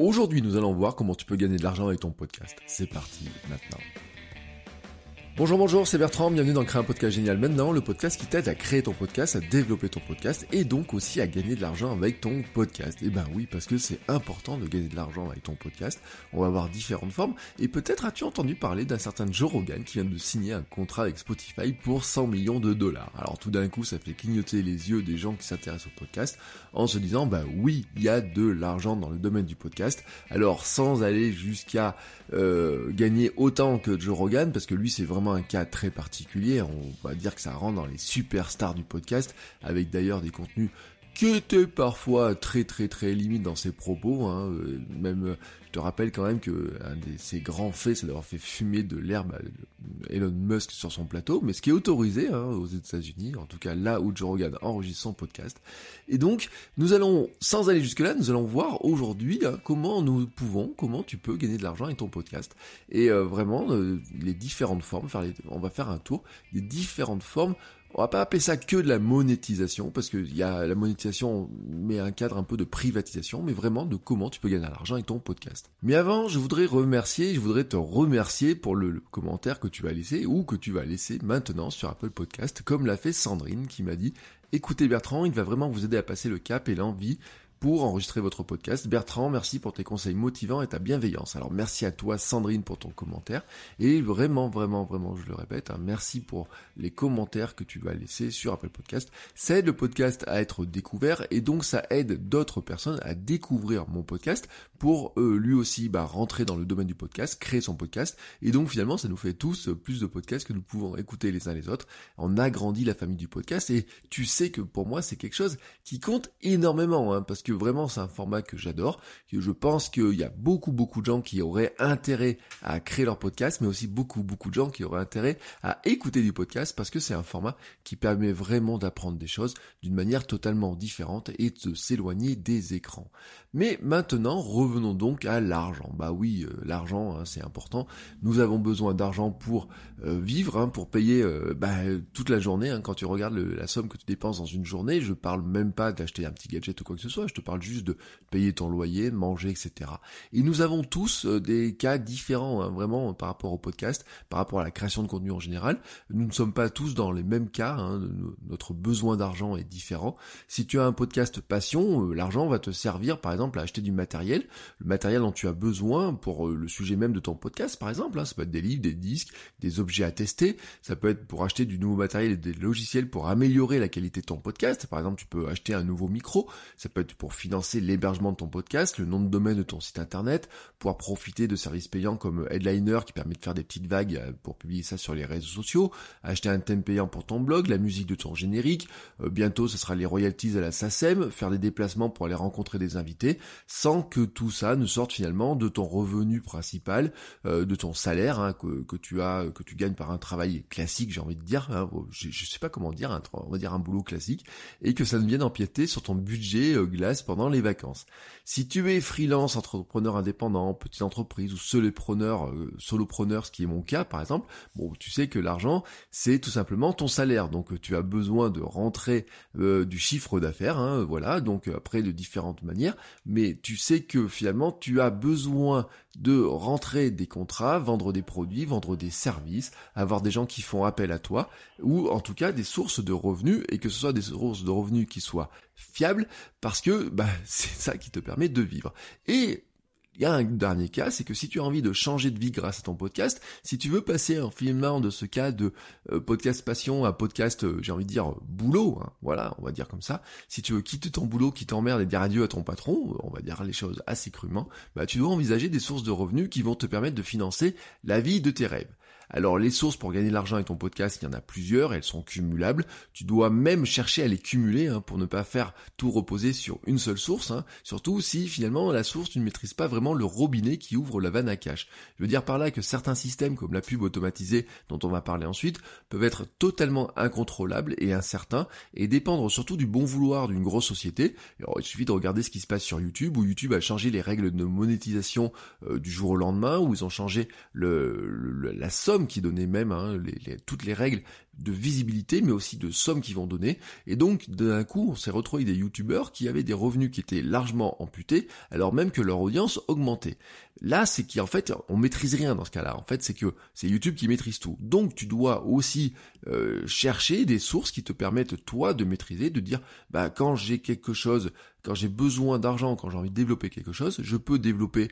Aujourd'hui, nous allons voir comment tu peux gagner de l'argent avec ton podcast. C'est parti maintenant. Bonjour, bonjour, c'est Bertrand, bienvenue dans Créer un podcast génial maintenant, le podcast qui t'aide à créer ton podcast, à développer ton podcast et donc aussi à gagner de l'argent avec ton podcast. Et eh ben oui, parce que c'est important de gagner de l'argent avec ton podcast. On va avoir différentes formes et peut-être as-tu entendu parler d'un certain Joe Rogan qui vient de signer un contrat avec Spotify pour 100 millions de dollars. Alors tout d'un coup, ça fait clignoter les yeux des gens qui s'intéressent au podcast en se disant, bah oui, il y a de l'argent dans le domaine du podcast. Alors sans aller jusqu'à euh, gagner autant que Joe Rogan, parce que lui c'est vraiment un cas très particulier. On va dire que ça rentre dans les superstars du podcast, avec d'ailleurs des contenus qui étaient parfois très très très limites dans ses propos. Hein. Euh, même je te rappelle quand même que un de ses grands faits, c'est d'avoir fait fumer de l'herbe Elon Musk sur son plateau, mais ce qui est autorisé hein, aux États-Unis, en tout cas là où Joe Rogan enregistre son podcast. Et donc, nous allons, sans aller jusque-là, nous allons voir aujourd'hui hein, comment nous pouvons, comment tu peux gagner de l'argent avec ton podcast. Et euh, vraiment, euh, les différentes formes, on va faire un tour des différentes formes on va pas appeler ça que de la monétisation, parce que y a la monétisation met un cadre un peu de privatisation, mais vraiment de comment tu peux gagner de l'argent avec ton podcast. Mais avant, je voudrais remercier, je voudrais te remercier pour le, commentaire que tu vas laisser ou que tu vas laisser maintenant sur Apple Podcast, comme l'a fait Sandrine qui m'a dit écoutez Bertrand, il va vraiment vous aider à passer le cap et l'envie pour enregistrer votre podcast. Bertrand, merci pour tes conseils motivants et ta bienveillance. Alors merci à toi Sandrine pour ton commentaire et vraiment vraiment vraiment je le répète, hein, merci pour les commentaires que tu vas laisser sur Apple Podcast. Ça aide le podcast à être découvert et donc ça aide d'autres personnes à découvrir mon podcast pour euh, lui aussi bah, rentrer dans le domaine du podcast, créer son podcast et donc finalement ça nous fait tous plus de podcasts que nous pouvons écouter les uns les autres. On agrandit la famille du podcast et tu sais que pour moi c'est quelque chose qui compte énormément hein, parce que vraiment c'est un format que j'adore, que je pense qu'il y a beaucoup beaucoup de gens qui auraient intérêt à créer leur podcast, mais aussi beaucoup beaucoup de gens qui auraient intérêt à écouter du podcast parce que c'est un format qui permet vraiment d'apprendre des choses d'une manière totalement différente et de s'éloigner des écrans. Mais maintenant, revenons donc à l'argent. Bah oui, euh, l'argent, hein, c'est important. Nous avons besoin d'argent pour euh, vivre, hein, pour payer euh, bah, toute la journée. Hein. Quand tu regardes la somme que tu dépenses dans une journée, je parle même pas d'acheter un petit gadget ou quoi que ce soit. Je te parle juste de payer ton loyer, manger, etc. Et nous avons tous des cas différents, hein, vraiment par rapport au podcast, par rapport à la création de contenu en général. Nous ne sommes pas tous dans les mêmes cas. Notre besoin d'argent est différent. Si tu as un podcast passion, l'argent va te servir, par exemple à acheter du matériel, le matériel dont tu as besoin pour euh, le sujet même de ton podcast par exemple, hein. ça peut être des livres, des disques, des objets à tester, ça peut être pour acheter du nouveau matériel et des logiciels pour améliorer la qualité de ton podcast, par exemple tu peux acheter un nouveau micro, ça peut être pour financer l'hébergement de ton podcast, le nom de domaine de ton site internet, pouvoir profiter de services payants comme Headliner qui permet de faire des petites vagues euh, pour publier ça sur les réseaux sociaux, acheter un thème payant pour ton blog, la musique de ton générique, euh, bientôt ce sera les royalties à la SACEM, faire des déplacements pour aller rencontrer des invités, sans que tout ça ne sorte finalement de ton revenu principal, euh, de ton salaire hein, que, tu as, que tu gagnes par un travail classique, j'ai envie de dire, hein, je, ne sais pas comment dire, on va dire un boulot classique, et que ça ne vienne empiéter sur ton budget euh, pendant les vacances. Si tu es freelance, entrepreneur indépendant, petite entreprise ou solopreneur, euh, solopreneur, ce qui est mon cas par exemple, bon, tu sais que l'argent c'est tout simplement ton salaire, donc tu as besoin de rentrer du chiffre d'affaires, hein, voilà, donc après de différentes manières, mais tu sais que finalement tu as besoin de rentrer des contrats, vendre des produits, vendre des services, avoir des gens qui font appel à toi, ou en tout cas des sources de revenus, et que ce soit des sources de revenus qui soient fiables, parce que bah, c'est ça qui te permet de vivre. Et il y a un dernier cas, c'est que si tu as envie de changer de vie grâce à ton podcast, si tu veux passer en filmant de ce cas de euh, podcast passion à podcast, euh, j'ai envie de dire boulot, hein, voilà, on va dire comme ça, si tu veux quitter ton boulot qui t'emmerde et dire adieu à ton patron, on va dire les choses assez crûment, bah tu dois envisager des sources de revenus qui vont te permettre de financer la vie de tes rêves. Alors les sources pour gagner de l'argent avec ton podcast, il y en a plusieurs, elles sont cumulables. Tu dois même chercher à les cumuler hein, pour ne pas faire tout reposer sur une seule source. Hein. Surtout si finalement la source, tu ne maîtrises pas vraiment le robinet qui ouvre la vanne à cash. Je veux dire par là que certains systèmes comme la pub automatisée dont on va parler ensuite peuvent être totalement incontrôlables et incertains et dépendre surtout du bon vouloir d'une grosse société. Il suffit de regarder ce qui se passe sur YouTube où YouTube a changé les règles de monétisation euh, du jour au lendemain, où ils ont changé le, la somme qui donnaient même, hein, toutes les règles de visibilité, mais aussi de sommes qu'ils vont donner. Et donc, d'un coup, on s'est retrouvé des youtubeurs qui avaient des revenus qui étaient largement amputés, alors même que leur audience augmentait. Là, c'est qu'en fait, on maîtrise rien dans ce cas-là. En fait, c'est que c'est YouTube qui maîtrise tout. Donc, tu dois aussi euh, chercher des sources qui te permettent, toi, de maîtriser, de dire, bah, quand j'ai quelque chose, quand j'ai besoin d'argent, quand j'ai envie de développer quelque chose, je peux développer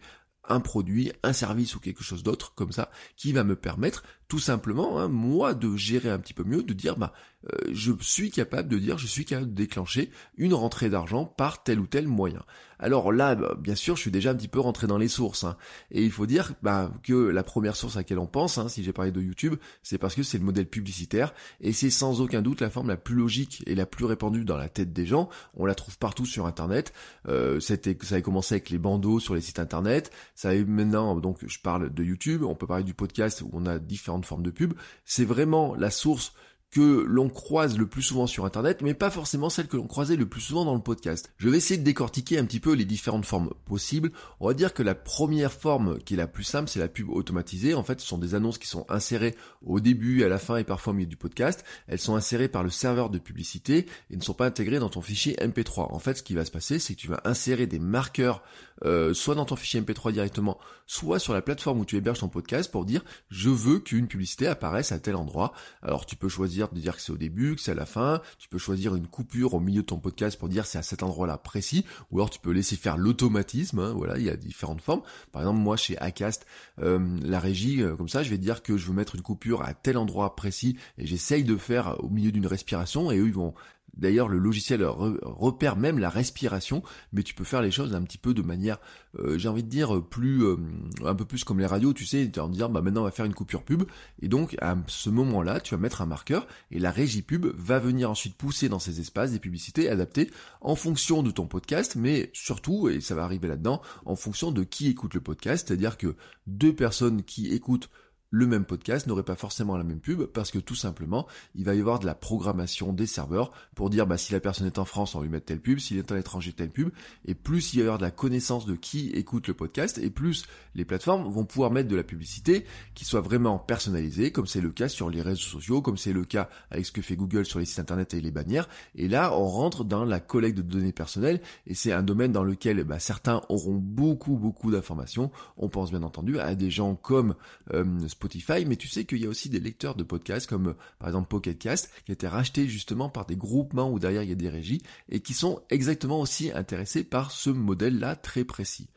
un produit, un service ou quelque chose d'autre comme ça qui va me permettre tout simplement, hein, moi, de gérer un petit peu mieux, de dire, bah, euh, je suis capable de dire, je suis capable de déclencher une rentrée d'argent par tel ou tel moyen. Alors là, bah, bien sûr, je suis déjà un petit peu rentré dans les sources. Hein. et il faut dire bah, que la première source à laquelle on pense, hein, si j'ai parlé de YouTube, c'est parce que c'est le modèle publicitaire, et c'est sans aucun doute la forme la plus logique et la plus répandue dans la tête des gens. On la trouve partout sur Internet. Euh, c'était, ça avait commencé avec les bandeaux sur les sites Internet. Ça est maintenant, donc je parle de YouTube. On peut parler du podcast où on a différents forme de pub, c'est vraiment la source que l'on croise le plus souvent sur Internet, mais pas forcément celle que l'on croisait le plus souvent dans le podcast. Je vais essayer de décortiquer un petit peu les différentes formes possibles. On va dire que la première forme qui est la plus simple, c'est la pub automatisée. En fait, ce sont des annonces qui sont insérées au début, à la fin et parfois au milieu du podcast. Elles sont insérées par le serveur de publicité et ne sont pas intégrées dans ton fichier MP3. En fait, ce qui va se passer, c'est que tu vas insérer des marqueurs euh, soit dans ton fichier MP3 directement, soit sur la plateforme où tu héberges ton podcast pour dire je veux qu'une publicité apparaisse à tel endroit. Alors tu peux choisir de dire que c'est au début, que c'est à la fin, tu peux choisir une coupure au milieu de ton podcast pour dire c'est à cet endroit-là précis, ou alors tu peux laisser faire l'automatisme, hein, voilà, il y a différentes formes. Par exemple, moi chez Acast, euh, la régie, euh, comme ça, je vais dire que je veux mettre une coupure à tel endroit précis et j'essaye de faire au milieu d'une respiration et eux ils vont D'ailleurs, le logiciel repère même la respiration, mais tu peux faire les choses un petit peu de manière, euh, j'ai envie de dire, plus, euh, un peu plus comme les radios, tu sais, en dire, bah maintenant on va faire une coupure pub, et donc à ce moment-là, tu vas mettre un marqueur, et la régie pub va venir ensuite pousser dans ces espaces des publicités adaptées en fonction de ton podcast, mais surtout, et ça va arriver là-dedans, en fonction de qui écoute le podcast, c'est-à-dire que deux personnes qui écoutent le même podcast n'aurait pas forcément la même pub parce que tout simplement, il va y avoir de la programmation des serveurs pour dire bah si la personne est en France, on lui met telle pub, s'il est à l'étranger telle pub et plus il va y avoir de la connaissance de qui écoute le podcast et plus les plateformes vont pouvoir mettre de la publicité qui soit vraiment personnalisée comme c'est le cas sur les réseaux sociaux, comme c'est le cas avec ce que fait Google sur les sites internet et les bannières et là on rentre dans la collecte de données personnelles et c'est un domaine dans lequel bah, certains auront beaucoup beaucoup d'informations. On pense bien entendu à des gens comme euh, Spotify, mais tu sais qu'il y a aussi des lecteurs de podcasts comme par exemple Pocket Cast qui a été racheté justement par des groupements où derrière il y a des régies et qui sont exactement aussi intéressés par ce modèle-là très précis.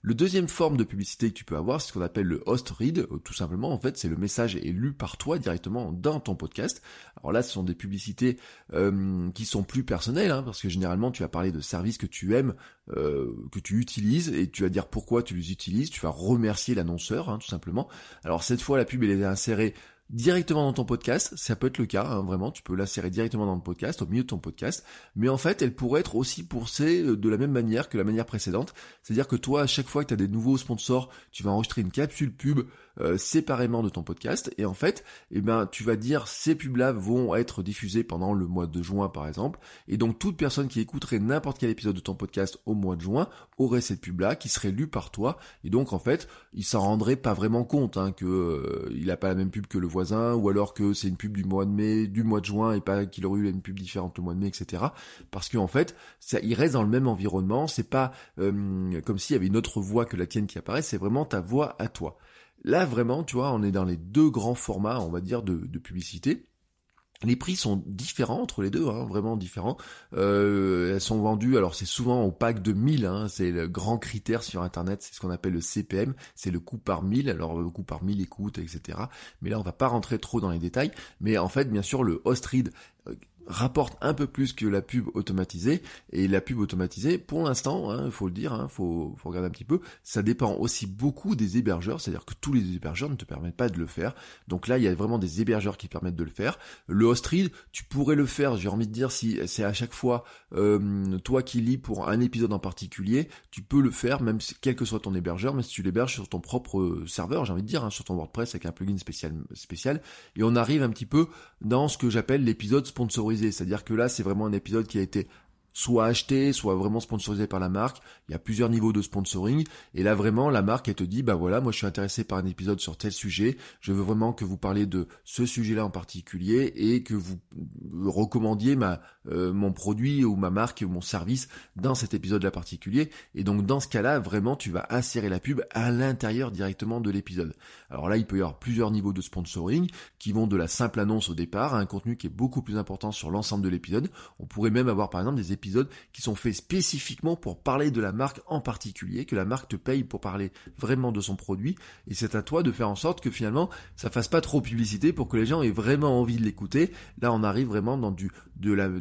Le deuxième forme de publicité que tu peux avoir, c'est ce qu'on appelle le host read. Euh, tout simplement, en fait, c'est le message est lu par toi directement dans ton podcast. Alors là, ce sont des publicités euh, qui sont plus personnelles, hein, parce que généralement, tu vas parler de services que tu aimes, euh, que tu utilises, et tu vas dire pourquoi tu les utilises. Tu vas remercier l'annonceur, hein, tout simplement. Alors cette fois, la pub elle est insérée directement dans ton podcast, ça peut être le cas, hein, vraiment, tu peux l'insérer directement dans le podcast, au milieu de ton podcast, mais en fait, elle pourrait être aussi poussée euh, de la même manière que la manière précédente, c'est-à-dire que toi, à chaque fois que tu as des nouveaux sponsors, tu vas enregistrer une capsule pub euh, séparément de ton podcast et en fait, eh ben tu vas dire ces pubs-là vont être diffusées pendant le mois de juin par exemple et donc toute personne qui écouterait n'importe quel épisode de ton podcast au mois de juin aurait cette pub-là qui serait lue par toi et donc en fait, il s'en rendrait pas vraiment compte hein, que euh, pas la même pub que le voisin ou alors que c'est une pub du mois de mai, du mois de juin et pas qu'il aurait eu une pub différente le mois de mai, etc. Parce qu'en en fait, ça, il reste dans le même environnement. C'est pas euh, comme s'il y avait une autre voix que la tienne qui apparaît. C'est vraiment ta voix à toi. Là, vraiment, tu vois, on est dans les deux grands formats, on va dire, de, publicité. Les prix sont différents entre les deux, hein, vraiment différents. Euh, elles sont vendues, alors c'est souvent au pack de 1000, hein, c'est le grand critère sur Internet, c'est ce qu'on appelle le CPM, c'est le coût par 1000, alors le coût par 1000 écoutes, etc. Mais là, on va pas rentrer trop dans les détails. Mais en fait, bien sûr, le host read euh, rapporte un peu plus que la pub automatisée. Et la pub automatisée, pour l'instant, il hein, faut le dire, il hein, faut, faut, regarder un petit peu, ça dépend aussi beaucoup des hébergeurs, c'est-à-dire que tous les hébergeurs ne te permettent pas de le faire. Donc là, il y a vraiment des hébergeurs qui permettent de le faire. Le host read, tu pourrais le faire, j'ai envie de dire, si c'est à chaque fois euh, toi qui lis pour un épisode en particulier, tu peux le faire, même si, quel que soit ton hébergeur, mais si tu l'héberges sur ton propre serveur, j'ai envie de dire, hein, sur ton WordPress avec un plugin spécial, spécial. Et on arrive un petit peu dans ce que j'appelle l'épisode sponsorisé. C'est-à-dire que là, c'est vraiment un épisode qui a été soit acheté, soit vraiment sponsorisé par la marque. Il y a plusieurs niveaux de sponsoring. Et là, vraiment, la marque, elle te dit, bah voilà, moi je suis intéressé par un épisode sur tel sujet. Je veux vraiment que vous parliez de ce sujet-là en particulier et que vous recommandiez ma, euh, mon produit ou ma marque ou mon service dans cet épisode-là particulier. Et donc, dans ce cas-là, vraiment, tu vas insérer la pub à l'intérieur directement de l'épisode. Alors là, il peut y avoir plusieurs niveaux de sponsoring qui vont de la simple annonce au départ à un contenu qui est beaucoup plus important sur l'ensemble de l'épisode. On pourrait même avoir par exemple des épisodes qui sont faits spécifiquement pour parler de la marque en particulier, que la marque te paye pour parler vraiment de son produit. Et c'est à toi de faire en sorte que finalement ça fasse pas trop publicité pour que les gens aient vraiment envie de l'écouter. Là, on arrive vraiment dans du,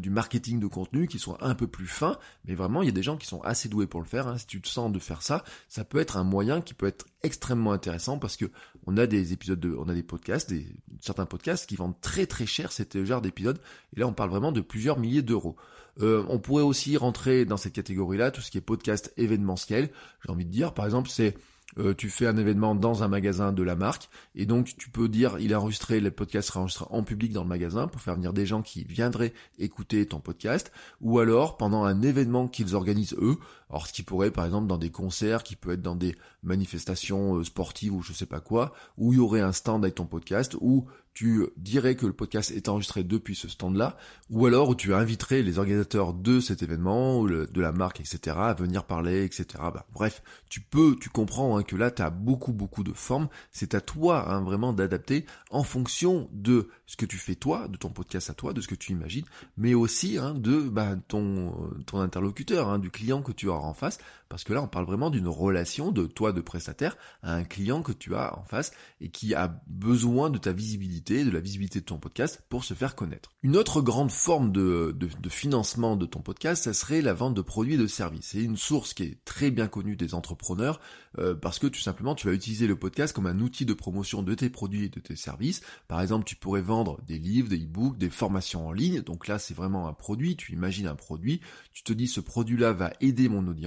marketing de contenu qui soit un peu plus fin. Mais vraiment, il y a des gens qui sont assez doués pour le faire. Hein. Si tu te sens de faire ça, ça peut être un moyen qui peut être extrêmement intéressant parce que on a des épisodes de, on a des podcasts, des, certains podcasts qui vendent très très cher cet genre d'épisodes. Et là, on parle vraiment de plusieurs milliers d'euros. Euh, on pourrait aussi rentrer dans cette catégorie-là tout ce qui est podcast événementiel. J'ai envie de dire, par exemple, c'est euh, tu fais un événement dans un magasin de la marque et donc tu peux dire il est enregistré, le podcast sera enregistré en public dans le magasin pour faire venir des gens qui viendraient écouter ton podcast ou alors pendant un événement qu'ils organisent eux, alors ce qui pourrait par exemple dans des concerts, qui peut être dans des manifestations euh, sportives ou je sais pas quoi, où il y aurait un stand avec ton podcast où tu dirais que le podcast est enregistré depuis ce stand-là, ou alors tu inviterais les organisateurs de cet événement, de la marque, etc., à venir parler, etc. Bah, bref, tu peux, tu comprends hein, que là, tu as beaucoup, beaucoup de formes. C'est à toi hein, vraiment d'adapter en fonction de ce que tu fais toi, de ton podcast à toi, de ce que tu imagines, mais aussi hein, de bah, ton, ton interlocuteur, du client que tu auras en face, parce que là, on parle vraiment d'une relation de toi, de prestataire, à un client que tu as en face et qui a besoin de ta visibilité, de la visibilité de ton podcast pour se faire connaître. Une autre grande forme de, financement de ton podcast, ça serait la vente de produits et de services. C'est une source qui est très bien connue des entrepreneurs euh, parce que tout simplement, tu vas utiliser le podcast comme un outil de promotion de tes produits et de tes services. Par exemple, tu pourrais vendre des livres, des e-books, des formations en ligne. Donc là, c'est vraiment un produit. Tu imagines un produit. Tu te dis, ce produit-là va aider mon audience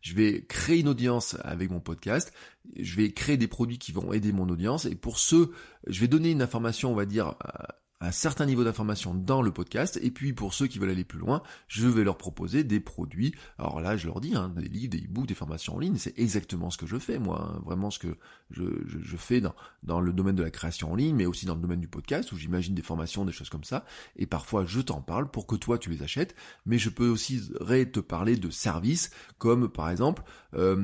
je vais créer une audience avec mon podcast, je vais créer des produits qui vont aider mon audience, et pour ceux, je vais donner une information, on va dire, un certain niveau d'information dans le podcast. Et puis pour ceux qui veulent aller plus loin, je vais leur proposer des produits. Alors là, je leur dis, hein, des livres, des e-books, des formations en ligne, c'est exactement ce que je fais, moi. Hein. vraiment ce que je, je, fais dans, dans le domaine de la création en ligne, mais aussi dans le domaine du podcast, où j'imagine des formations, des choses comme ça. Et parfois, je t'en parle pour que toi, tu les achètes. Mais je peux aussi te parler de services, comme par exemple euh,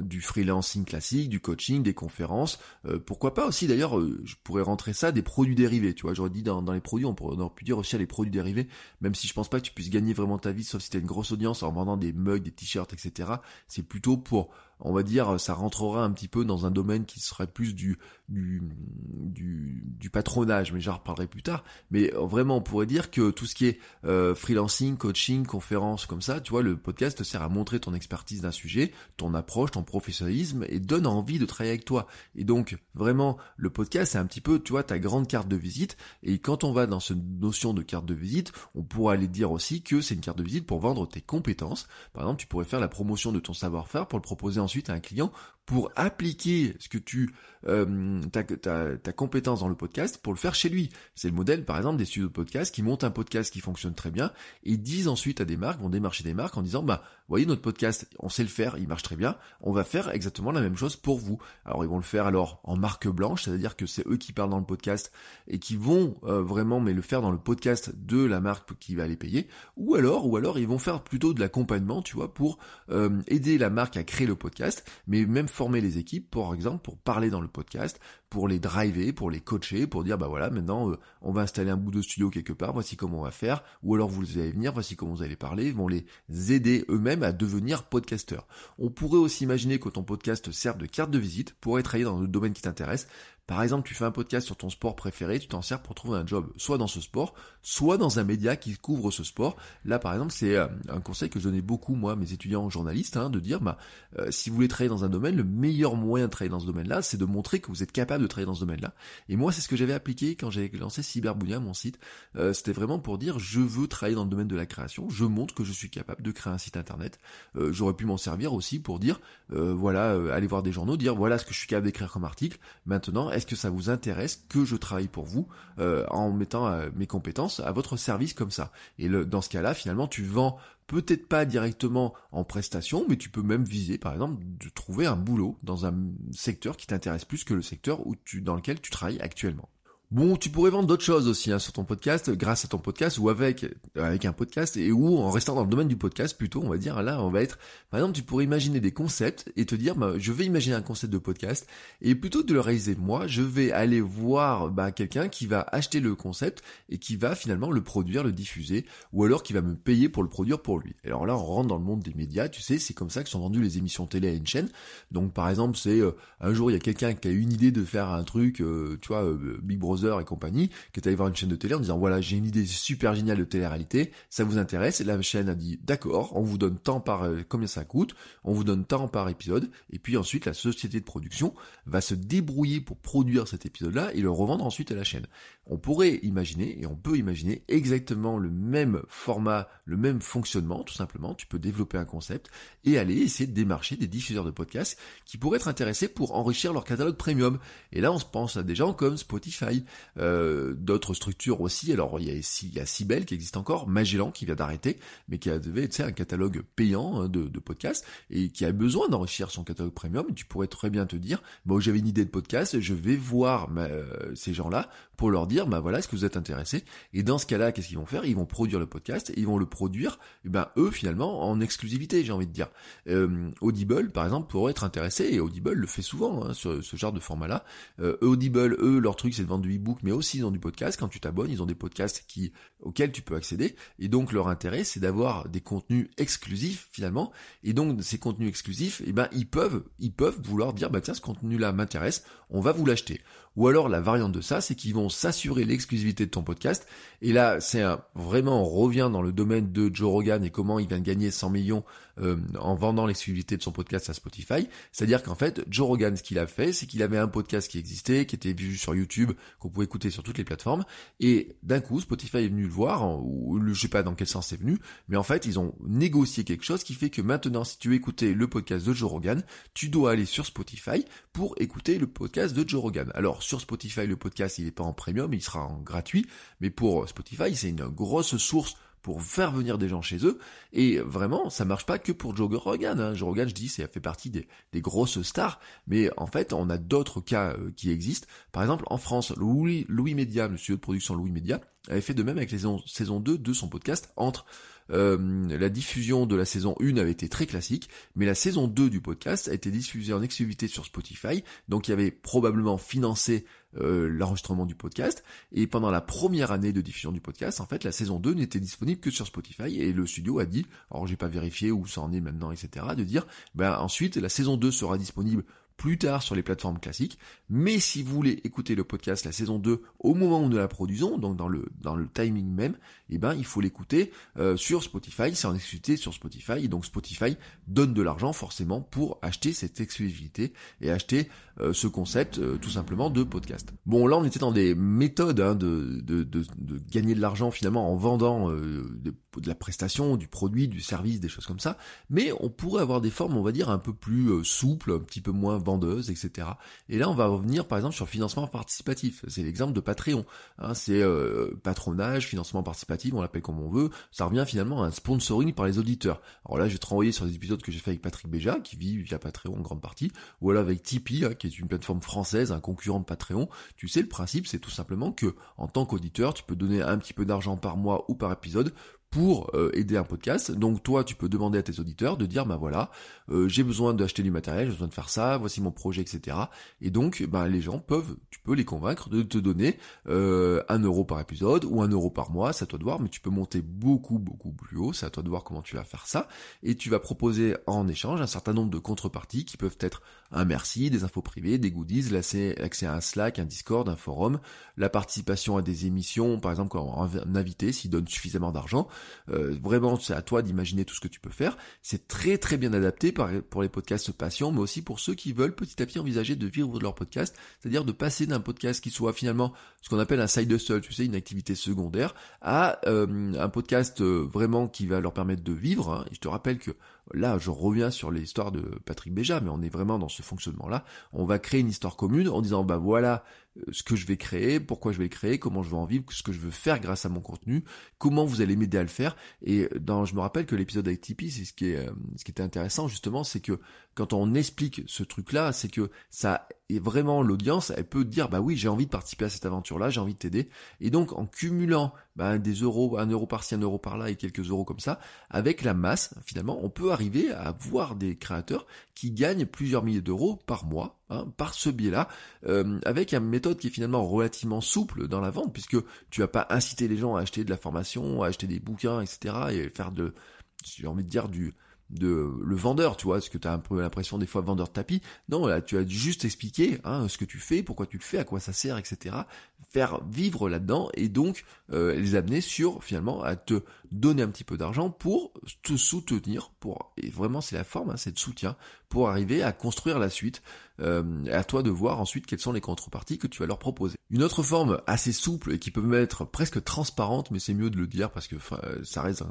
du freelancing classique, du coaching, des conférences. Euh, pourquoi pas aussi, d'ailleurs, euh, je pourrais rentrer ça, des produits dérivés. Tu vois, j'aurais dit dans, les produits, on, pourrait, pu dire aussi à les produits dérivés, même si je pense pas que tu puisses gagner vraiment ta vie, sauf si tu as une grosse audience en vendant des mugs, des t-shirts, etc. C'est plutôt pour on va dire, ça rentrera un petit peu dans un domaine qui serait plus du, du, patronage, mais j'en reparlerai plus tard. Mais euh, vraiment, on pourrait dire que tout ce qui est euh, freelancing, coaching, conférence, comme ça, tu vois, le podcast te sert à montrer ton expertise d'un sujet, ton approche, ton professionnalisme, et donne envie de travailler avec toi. Et donc, vraiment, le podcast, c'est un petit peu, tu vois, ta grande carte de visite. Et quand on va dans cette notion de carte de visite, on pourrait aller dire aussi que c'est une carte de visite pour vendre tes compétences. Par exemple, tu pourrais faire la promotion de ton savoir-faire pour le proposer en ensuite à un client pour appliquer ce que tu euh, ta, compétence dans le podcast pour le faire chez lui. C'est le modèle par exemple des studios de podcast qui montent un podcast qui fonctionne très bien et disent ensuite à des marques, vont démarcher des marques en disant bah voyez notre podcast, on sait le faire, il marche très bien, on va faire exactement la même chose pour vous. Alors ils vont le faire alors en marque blanche, c'est-à-dire que c'est eux qui parlent dans le podcast et qui vont euh, vraiment mais le faire dans le podcast de la marque qui va les payer, ou alors ou alors ils vont faire plutôt de l'accompagnement, tu vois, pour euh, aider la marque à créer le podcast, mais même former les équipes, par exemple, pour parler dans le podcast, pour les driver, pour les coacher, pour dire bah voilà, maintenant euh, on va installer un bout de studio quelque part, voici comment on va faire, ou alors vous allez venir, voici comment vous allez parler, ils vont les aider eux-mêmes à devenir podcasteurs. On pourrait aussi imaginer que ton podcast serve de carte de visite pour être travailler dans le domaine qui t'intéresse, par exemple, tu fais un podcast sur ton sport préféré, tu t'en sers pour trouver un job, soit dans ce sport, soit dans un média qui couvre ce sport. Là, par exemple, c'est euh, un conseil que je donnais beaucoup, moi, à mes étudiants journalistes, hein, de dire, bah, euh, si vous voulez travailler dans un domaine, le meilleur moyen de travailler dans ce domaine-là, c'est de montrer que vous êtes capable de travailler dans ce domaine-là. Et moi, c'est ce que j'avais appliqué quand j'ai lancé Cyberbounia, mon site. Euh, c'était vraiment pour dire, je veux travailler dans le domaine de la création, je montre que je suis capable de créer un site internet. J'aurais pu m'en servir aussi pour dire, voilà, aller voir des journaux, dire, voilà ce que je suis capable d'écrire comme article. Maintenant, est-ce que ça vous intéresse que je travaille pour vous euh, en mettant euh, mes compétences à votre service comme ça? Et dans ce cas-là, finalement, tu vends peut-être pas directement en prestation, mais tu peux même viser, par exemple, de trouver un boulot dans un secteur qui t'intéresse plus que le secteur où dans lequel tu travailles actuellement. Bon, tu pourrais vendre d'autres choses aussi hein, sur ton podcast, grâce à ton podcast ou avec avec un podcast et ou en restant dans le domaine du podcast plutôt, on va dire là, on va être par exemple, tu pourrais imaginer des concepts et te dire bah, je vais imaginer un concept de podcast et plutôt que de le réaliser moi, je vais aller voir bah, quelqu'un qui va acheter le concept et qui va finalement le produire, le diffuser ou alors qui va me payer pour le produire pour lui. Alors là, on rentre dans le monde des médias, tu sais, c'est comme ça que sont vendues les émissions télé à une chaîne. Donc par exemple, c'est euh, un jour il y a quelqu'un qui a une idée de faire un truc, euh, tu vois, euh, Big Brother et compagnie, qui est allé voir une chaîne de télé en disant voilà j'ai une idée super géniale de télé-réalité, ça vous intéresse Et la chaîne a dit d'accord, on vous donne tant par euh, combien ça coûte, on vous donne tant par épisode, et puis ensuite la société de production va se débrouiller pour produire cet épisode-là et le revendre ensuite à la chaîne. On pourrait imaginer et on peut imaginer exactement le même format, le même fonctionnement, tout simplement. Tu peux développer un concept et aller essayer de démarcher des diffuseurs de podcasts qui pourraient être intéressés pour enrichir leur catalogue premium. Et là, on se pense à des gens comme Spotify, euh, d'autres structures aussi. Alors il y a, il y Sibel qui existe encore, Magellan qui vient d'arrêter, mais qui avait un catalogue payant hein, de, de, podcasts et qui a besoin d'enrichir son catalogue premium. tu pourrais très bien te dire, bon j'avais une idée de podcast, je vais voir euh, ces gens-là pour leur dire, bah voilà, est-ce que vous êtes intéressés? Et dans ce cas-là, qu'est-ce qu'ils vont faire? Ils vont produire le podcast et ils vont le produire, et eh ben eux finalement en exclusivité, j'ai envie de dire. Euh, Audible par exemple pourrait être intéressé et Audible le fait souvent hein, sur ce genre de format-là. Euh, Audible, eux, leur truc c'est de vendre du e-book, mais aussi ils ont du podcast. Quand tu t'abonnes, ils ont des podcasts qui auxquels tu peux accéder. Et donc leur intérêt, c'est d'avoir des contenus exclusifs finalement. Et donc ces contenus exclusifs, eh ben ils peuvent, ils peuvent vouloir dire bah tiens ce contenu-là m'intéresse, on va vous l'acheter. Ou alors la variante de ça, c'est qu'ils vont s'assurer l'exclusivité de ton podcast. Et là, c'est vraiment on revient dans le domaine de Joe Rogan et comment il vient de gagner 100 millions euh, en vendant l'exclusivité de son podcast à Spotify. C'est-à-dire qu'en fait, Joe Rogan, ce qu'il a fait, c'est qu'il avait un podcast qui existait, qui était vu sur YouTube, qu'on pouvait écouter sur toutes les plateformes. Et d'un coup, Spotify est venu le voir, ou je sais pas dans quel sens c'est venu, mais en fait, ils ont négocié quelque chose qui fait que maintenant, si tu veux écouter le podcast de Joe Rogan, tu dois aller sur Spotify pour écouter le podcast de Joe Rogan. Alors, sur Spotify, le podcast, il n'est pas en premium, il sera en gratuit, mais pour Spotify, c'est une grosse source pour faire venir des gens chez eux. Et vraiment, ça marche pas que pour Joe Rogan. Hein. Joe Rogan, je dis, ça fait partie des, grosses stars. Mais en fait, on a d'autres cas euh, qui existent. Par exemple, en France, Louis, Louis Media, le studio de production Louis Media, avait fait de même avec les saison 2 de son podcast entre euh, la diffusion de la saison 1 avait été très classique, mais la saison 2 du podcast a été diffusée en exclusivité sur Spotify, donc il avait probablement financé euh, l'enregistrement du podcast, et pendant la première année de diffusion du podcast, en fait, la saison 2 n'était disponible que sur Spotify, et le studio a dit, alors j'ai pas vérifié où ça en est maintenant, etc., de dire, ben ensuite, la saison 2 sera disponible plus tard sur les plateformes classiques. Mais si vous voulez écouter le podcast, la saison 2, au moment où nous la produisons, donc dans le, dans le timing même, eh ben, il faut l'écouter euh, sur Spotify, c'est en exclusivité sur Spotify, et donc Spotify donne de l'argent forcément pour acheter cette exclusivité et acheter euh, ce concept euh, tout simplement de podcast. Bon, là on était dans des méthodes hein, de, de, de, de, gagner de l'argent finalement en vendant de, de, la prestation, du produit, du service, des choses comme ça, mais on pourrait avoir des formes, on va dire, un peu plus souples, un petit peu moins vendeuse, etc. Et là, on va revenir par exemple sur financement participatif. C'est l'exemple de Patreon. Hein, c'est euh, patronage, financement participatif, on l'appelle comme on veut. Ça revient finalement à un sponsoring par les auditeurs. Alors là, je vais te renvoyer sur des épisodes que j'ai fait avec Patrick Béja, qui vit via Patreon en grande partie, ou alors avec Tipeee, hein, qui est une plateforme française, un concurrent de Patreon. Tu sais, le principe, c'est tout simplement que en tant qu'auditeur, tu peux donner un petit peu d'argent par mois ou par épisode pour euh, aider un podcast. Donc toi, tu peux demander à tes auditeurs de dire, bah voilà, euh, j'ai besoin d'acheter du matériel, j'ai besoin de faire ça, voici mon projet, etc. Et donc, bah, les gens peuvent, tu peux les convaincre de te donner euh, un euro par épisode ou un euro par mois, c'est à toi de voir, mais tu peux monter beaucoup, beaucoup plus haut, c'est à toi de voir comment tu vas faire ça. Et tu vas proposer en échange un certain nombre de contreparties qui peuvent être un merci, des infos privées, des goodies, l'accès à un Slack, un Discord, un forum, la participation à des émissions, par exemple quand un invité s'il donne suffisamment d'argent. Euh, vraiment, c'est à toi d'imaginer tout ce que tu peux faire. C'est très très bien adapté pour les podcasts patients, mais aussi pour ceux qui veulent petit à petit envisager de vivre leur podcast, c'est-à-dire de passer d'un podcast qui soit finalement ce qu'on appelle un side hustle, tu sais, une activité secondaire, à euh, un podcast euh, vraiment qui va leur permettre de vivre. Hein. Et je te rappelle que là, je reviens sur l'histoire de Patrick Béja, mais on est vraiment dans ce fonctionnement-là. On va créer une histoire commune en disant, bah voilà, ce que je vais créer, pourquoi je vais le créer, comment je vais en vivre, ce que je veux faire grâce à mon contenu, comment vous allez m'aider à le faire. Et dans, je me rappelle que l'épisode avec Tipeee, c'est ce qui est, ce qui était intéressant justement, c'est que quand on explique ce truc-là, c'est que ça est vraiment l'audience, elle peut dire bah oui, j'ai envie de participer à cette aventure-là, j'ai envie de t'aider. Et donc en cumulant bah, des euros, un euro par-ci, un euro par-là et quelques euros comme ça, avec la masse, finalement, on peut arriver à voir des créateurs qui gagnent plusieurs milliers d'euros par mois, hein, par ce biais-là, euh, avec une méthode qui est finalement relativement souple dans la vente, puisque tu vas pas inciter les gens à acheter de la formation, à acheter des bouquins, etc. et faire de, j'ai envie de dire du de le vendeur, tu vois, est-ce que tu as un peu l'impression des fois vendeur de tapis? Non, là, tu as juste expliqué hein, ce que tu fais, pourquoi tu le fais, à quoi ça sert, etc. Faire vivre là-dedans et donc euh, les amener sur finalement à te donner un petit peu d'argent pour te soutenir, pour et vraiment c'est la forme, hein, c'est de soutien pour arriver à construire la suite. Euh, à toi de voir ensuite quelles sont les contreparties que tu vas leur proposer. Une autre forme assez souple et qui peut être presque transparente, mais c'est mieux de le dire parce que ça reste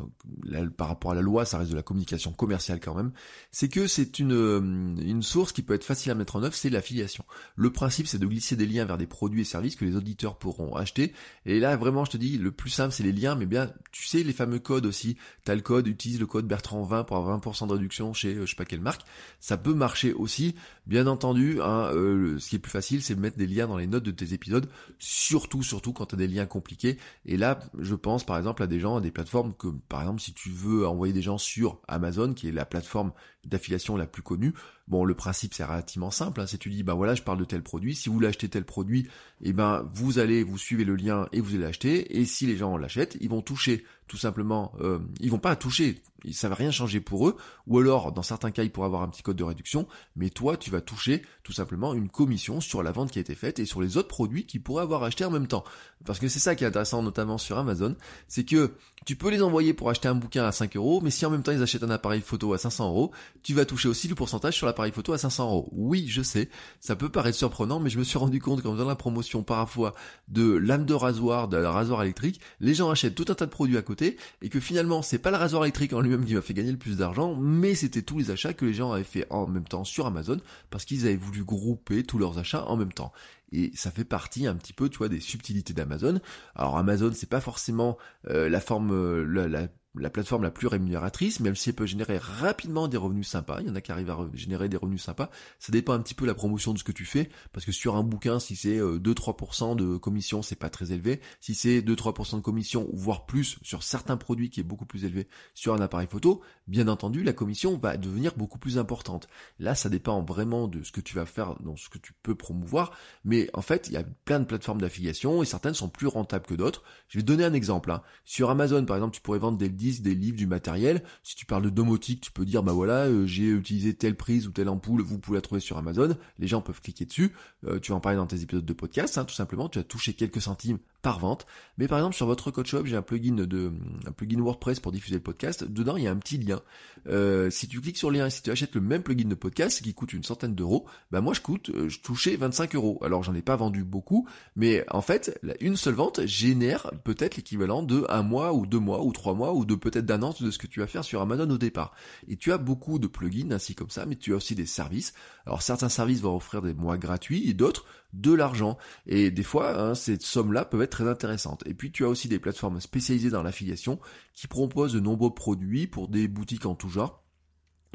par rapport à la loi, ça reste de la communication commerciale quand même. C'est que c'est une une source qui peut être facile à mettre en œuvre, c'est l'affiliation. Le principe, c'est de glisser des liens vers des produits et services que les auditeurs pourront acheter. Et là, vraiment, je te dis, le plus simple, c'est les liens, mais bien, tu sais, les fameux codes aussi. T'as le code, utilise le code Bertrand 20 pour avoir 20% de réduction chez euh, je sais pas quelle marque. Ça peut marcher aussi. Bien entendu, euh, ce qui est plus facile, c'est de mettre des liens dans les notes de tes épisodes, surtout, surtout quand tu as des liens compliqués. Et là, je pense par exemple à des gens, à des plateformes que, par exemple, si tu veux envoyer des gens sur Amazon, qui est la plateforme d'affiliation la plus connue, bon, le principe c'est relativement simple. Hein, c'est tu dis, ben voilà, je parle de tel produit. Si vous voulez acheter tel produit, et eh ben vous allez, vous suivez le lien et vous allez l'acheter. Et si les gens l'achètent, ils vont toucher tout simplement, euh, ils vont pas toucher, ça va rien changer pour eux, ou alors dans certains cas ils pourraient avoir un petit code de réduction, mais toi tu vas toucher tout simplement une commission sur la vente qui a été faite et sur les autres produits qu'ils pourraient avoir acheté en même temps. Parce que c'est ça qui est intéressant notamment sur Amazon, c'est que tu peux les envoyer pour acheter un bouquin à 5 euros, mais si en même temps ils achètent un appareil photo à 500 euros, tu vas toucher aussi le pourcentage sur l'appareil photo à 500 euros. Oui, je sais, ça peut paraître surprenant, mais je me suis rendu compte qu'en faisant la promotion parfois de lame de rasoir, de la rasoir électrique, les gens achètent tout un tas de produits à côté et que finalement c'est pas le rasoir électrique en lui-même qui m'a fait gagner le plus d'argent, mais c'était tous les achats que les gens avaient fait en même temps sur Amazon parce qu'ils avaient voulu grouper tous leurs achats en même temps. Et ça fait partie un petit peu, tu vois, des subtilités d'Amazon. Alors Amazon, c'est pas forcément euh, la forme, euh, la, la plateforme la plus rémunératrice, même si elle peut générer rapidement des revenus sympas. Il y en a qui arrivent à générer des revenus sympas. Ça dépend un petit peu de la promotion de ce que tu fais, parce que sur un bouquin, si c'est 2-3% euh, de commission, c'est pas très élevé. Si c'est 2-3% de commission, voire plus sur certains produits qui est beaucoup plus élevé sur un appareil photo, bien entendu, la commission va devenir beaucoup plus importante. Là, ça dépend vraiment de ce que tu vas faire, dans ce que tu peux promouvoir. Mais en fait, il y a plein de plateformes d'affiliation et certaines sont plus rentables que d'autres. Je vais te donner un exemple. Hein. Sur Amazon, par exemple, tu pourrais vendre des des livres, du matériel. Si tu parles de domotique, tu peux dire bah voilà, euh, j'ai utilisé telle prise ou telle ampoule, vous pouvez la trouver sur Amazon. Les gens peuvent cliquer dessus. Euh, tu vas en parler dans tes épisodes de podcast, hein, tout simplement. Tu as touché quelques centimes par vente. Mais par exemple sur votre code shop, j'ai un plugin de un plugin WordPress pour diffuser le podcast. Dedans, il y a un petit lien. Euh, si tu cliques sur le lien et si tu achètes le même plugin de podcast qui coûte une centaine d'euros, bah moi je coûte, je touchais 25 euros. Alors j'en ai pas vendu beaucoup, mais en fait, une seule vente génère peut-être l'équivalent de un mois ou deux mois ou trois mois ou de peut-être d'annonce de ce que tu vas faire sur Amazon au départ. Et tu as beaucoup de plugins ainsi comme ça, mais tu as aussi des services. Alors certains services vont offrir des mois gratuits et d'autres de l'argent. Et des fois, hein, ces sommes-là peuvent être très intéressantes. Et puis tu as aussi des plateformes spécialisées dans l'affiliation qui proposent de nombreux produits pour des boutiques en tout genre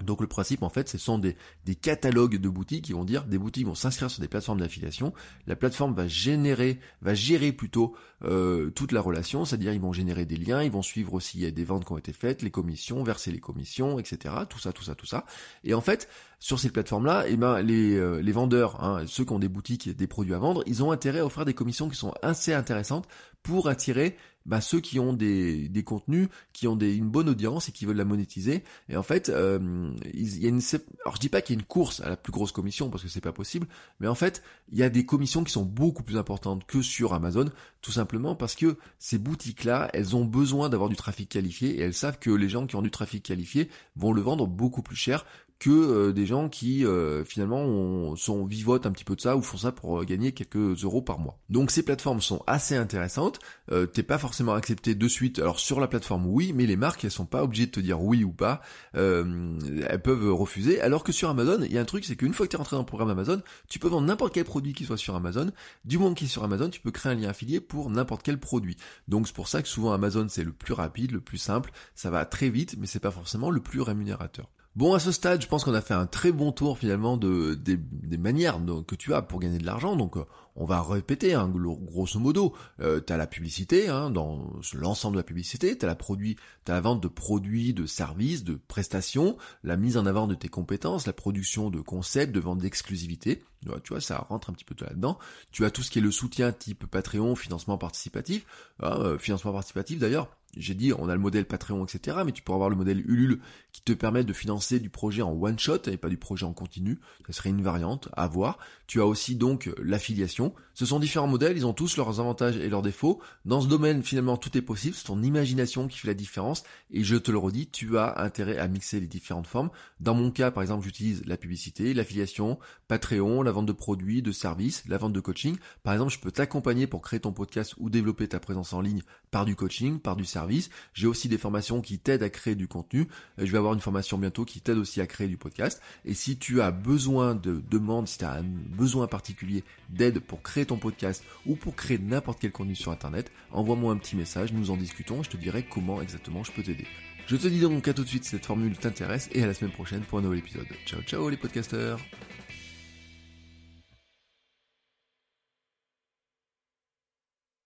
donc le principe en fait ce sont des, catalogues de boutiques qui vont dire des boutiques vont s'inscrire sur des plateformes d'affiliation, la plateforme va générer, va gérer plutôt euh, toute la relation, c'est-à-dire ils vont générer des liens, ils vont suivre aussi des ventes qui ont été faites, les commissions, verser les commissions, etc. Tout ça, tout ça, tout ça. Et en fait sur ces plateformes-là, eh ben les, euh, vendeurs, hein, ceux qui ont des boutiques, des produits à vendre, ils ont intérêt à offrir des commissions qui sont assez intéressantes pour attirer bah, ceux qui ont des, des contenus, qui ont des, une bonne audience et qui veulent la monétiser. Et en fait, euh, il y a une, alors je dis pas qu'il y a une course à la plus grosse commission parce que c'est pas possible, mais en fait, il y a des commissions qui sont beaucoup plus importantes que sur Amazon, tout simplement parce que ces boutiques-là, elles ont besoin d'avoir du trafic qualifié et elles savent que les gens qui ont du trafic qualifié vont le vendre beaucoup plus cher que euh, des gens qui euh, finalement sont vivotent un petit peu de ça ou font ça pour gagner quelques euros par mois. Donc ces plateformes sont assez intéressantes. T'es pas forcément accepté de suite. Alors sur la plateforme oui, mais les marques elles sont pas obligées de te dire oui ou pas. elles peuvent refuser. Alors que sur Amazon, il y a un truc, c'est qu'une fois que tu es rentré dans le programme Amazon, tu peux vendre n'importe quel produit qui soit sur Amazon. Du moment qu'il est sur Amazon, tu peux créer un lien affilié pour n'importe quel produit. Donc c'est pour ça que souvent Amazon c'est le plus rapide, le plus simple. Ça va très vite, mais c'est pas forcément le plus rémunérateur. Bon, à ce stade, je pense qu'on a fait un très bon tour finalement de, des, manières que tu as pour gagner de l'argent. Donc, euh, on va répéter, hein, grosso modo. Euh, tu as la publicité, hein, dans l'ensemble de la publicité. Tu as la vente de produits, de services, de prestations, la mise en avant de tes compétences, la production de concepts, de vente d'exclusivité. Tu vois, ça rentre un petit peu là-dedans. Tu as tout ce qui est le soutien type Patreon, financement participatif. Hein, euh, financement participatif d'ailleurs, j'ai dit, on a le modèle Patreon, etc. Mais tu pourras avoir le modèle Ulule qui te permet de financer du projet en one shot et pas du projet en continu. Ça serait une variante à voir. Tu as aussi donc l'affiliation. Ce sont différents modèles, ils ont tous leurs avantages et leurs défauts. Dans ce domaine, finalement, tout est possible. C'est ton imagination qui fait la différence. Et je te le redis, tu as intérêt à mixer les différentes formes. Dans mon cas, par exemple, j'utilise la publicité, l'affiliation, Patreon, la vente de produits, de services, la vente de coaching. Par exemple, je peux t'accompagner pour créer ton podcast ou développer ta présence en ligne par du coaching, par du service. J'ai aussi des formations qui t'aident à créer du contenu. Je vais avoir une formation bientôt qui t'aide aussi à créer du podcast. Et si tu as besoin de demandes, si tu as un besoin particulier d'aide pour créer ton podcast ou pour créer n'importe quel contenu sur Internet, envoie-moi un petit message, nous en discutons, je te dirai comment exactement je peux t'aider. Je te dis donc à tout de suite si cette formule t'intéresse et à la semaine prochaine pour un nouvel épisode. Ciao ciao les podcasteurs